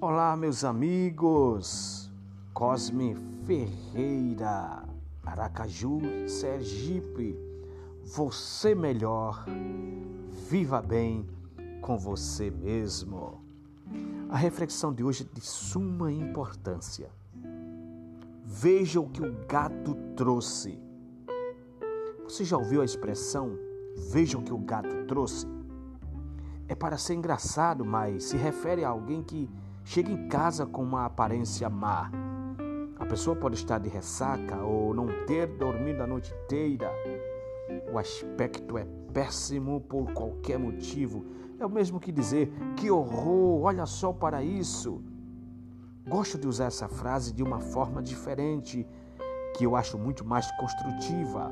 Olá, meus amigos. Cosme Ferreira, Aracaju, Sergipe. Você melhor, viva bem com você mesmo. A reflexão de hoje é de suma importância. Veja o que o gato trouxe. Você já ouviu a expressão veja o que o gato trouxe? É para ser engraçado, mas se refere a alguém que chega em casa com uma aparência má. A pessoa pode estar de ressaca ou não ter dormido a noite inteira. O aspecto é péssimo por qualquer motivo. É o mesmo que dizer: que horror, olha só para isso. Gosto de usar essa frase de uma forma diferente, que eu acho muito mais construtiva.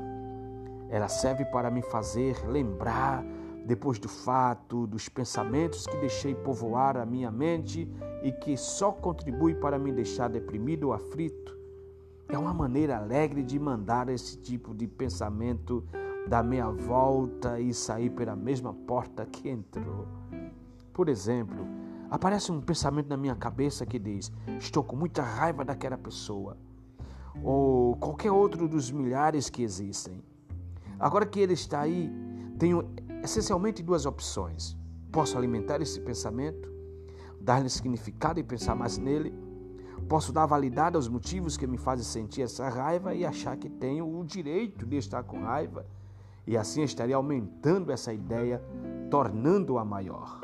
Ela serve para me fazer lembrar depois do fato, dos pensamentos que deixei povoar a minha mente e que só contribui para me deixar deprimido ou aflito. É uma maneira alegre de mandar esse tipo de pensamento dar meia volta e sair pela mesma porta que entrou. Por exemplo, aparece um pensamento na minha cabeça que diz: Estou com muita raiva daquela pessoa. Ou qualquer outro dos milhares que existem. Agora que ele está aí, tenho essencialmente duas opções. Posso alimentar esse pensamento, dar-lhe significado e pensar mais nele. Posso dar validade aos motivos que me fazem sentir essa raiva e achar que tenho o direito de estar com raiva. E assim estaria aumentando essa ideia, tornando-a maior.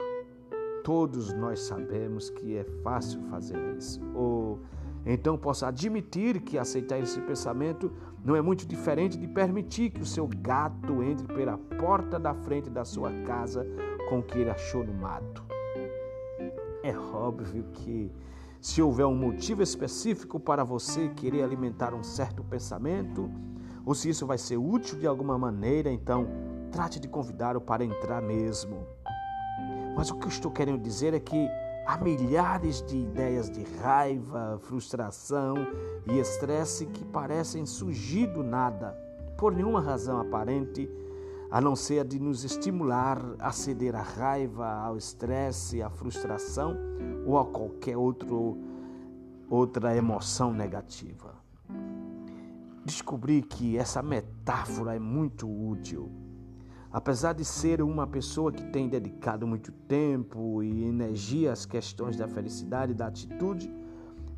Todos nós sabemos que é fácil fazer isso. Ou então posso admitir que aceitar esse pensamento não é muito diferente de permitir que o seu gato entre pela porta da frente da sua casa com o que ele achou no mato. É óbvio que se houver um motivo específico para você querer alimentar um certo pensamento, ou se isso vai ser útil de alguma maneira, então trate de convidá-lo para entrar mesmo. Mas o que eu estou querendo dizer é que Há milhares de ideias de raiva, frustração e estresse que parecem surgir do nada, por nenhuma razão aparente, a não ser a de nos estimular a ceder à raiva, ao estresse, à frustração ou a qualquer outro, outra emoção negativa. Descobri que essa metáfora é muito útil Apesar de ser uma pessoa que tem dedicado muito tempo e energia às questões da felicidade e da atitude,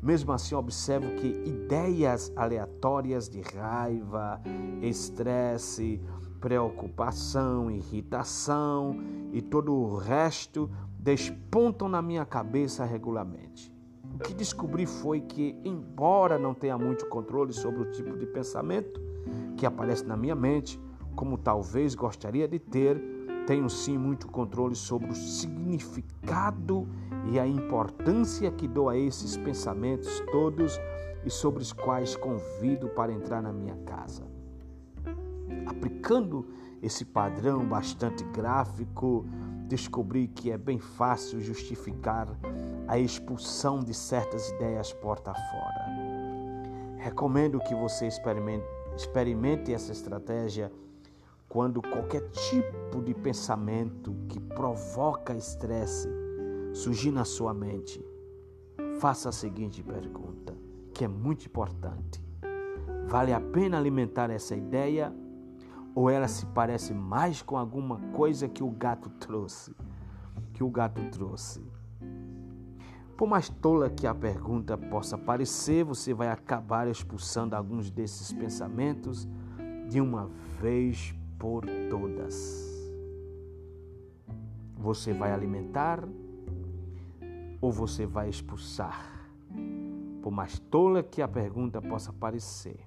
mesmo assim observo que ideias aleatórias de raiva, estresse, preocupação, irritação e todo o resto despontam na minha cabeça regularmente. O que descobri foi que, embora não tenha muito controle sobre o tipo de pensamento que aparece na minha mente, como talvez gostaria de ter, tenho sim muito controle sobre o significado e a importância que dou a esses pensamentos todos e sobre os quais convido para entrar na minha casa. Aplicando esse padrão bastante gráfico, descobri que é bem fácil justificar a expulsão de certas ideias porta fora. Recomendo que você experimente, experimente essa estratégia quando qualquer tipo de pensamento que provoca estresse surgir na sua mente, faça a seguinte pergunta, que é muito importante: vale a pena alimentar essa ideia ou ela se parece mais com alguma coisa que o gato trouxe? Que o gato trouxe. Por mais tola que a pergunta possa parecer, você vai acabar expulsando alguns desses pensamentos de uma vez por todas. Você vai alimentar ou você vai expulsar? Por mais tola que a pergunta possa parecer,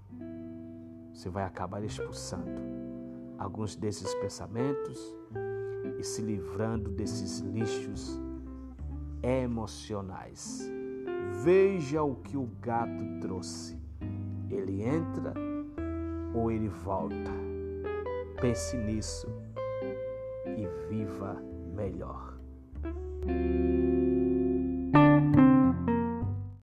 você vai acabar expulsando alguns desses pensamentos e se livrando desses lixos emocionais. Veja o que o gato trouxe. Ele entra ou ele volta. Pense nisso e viva melhor.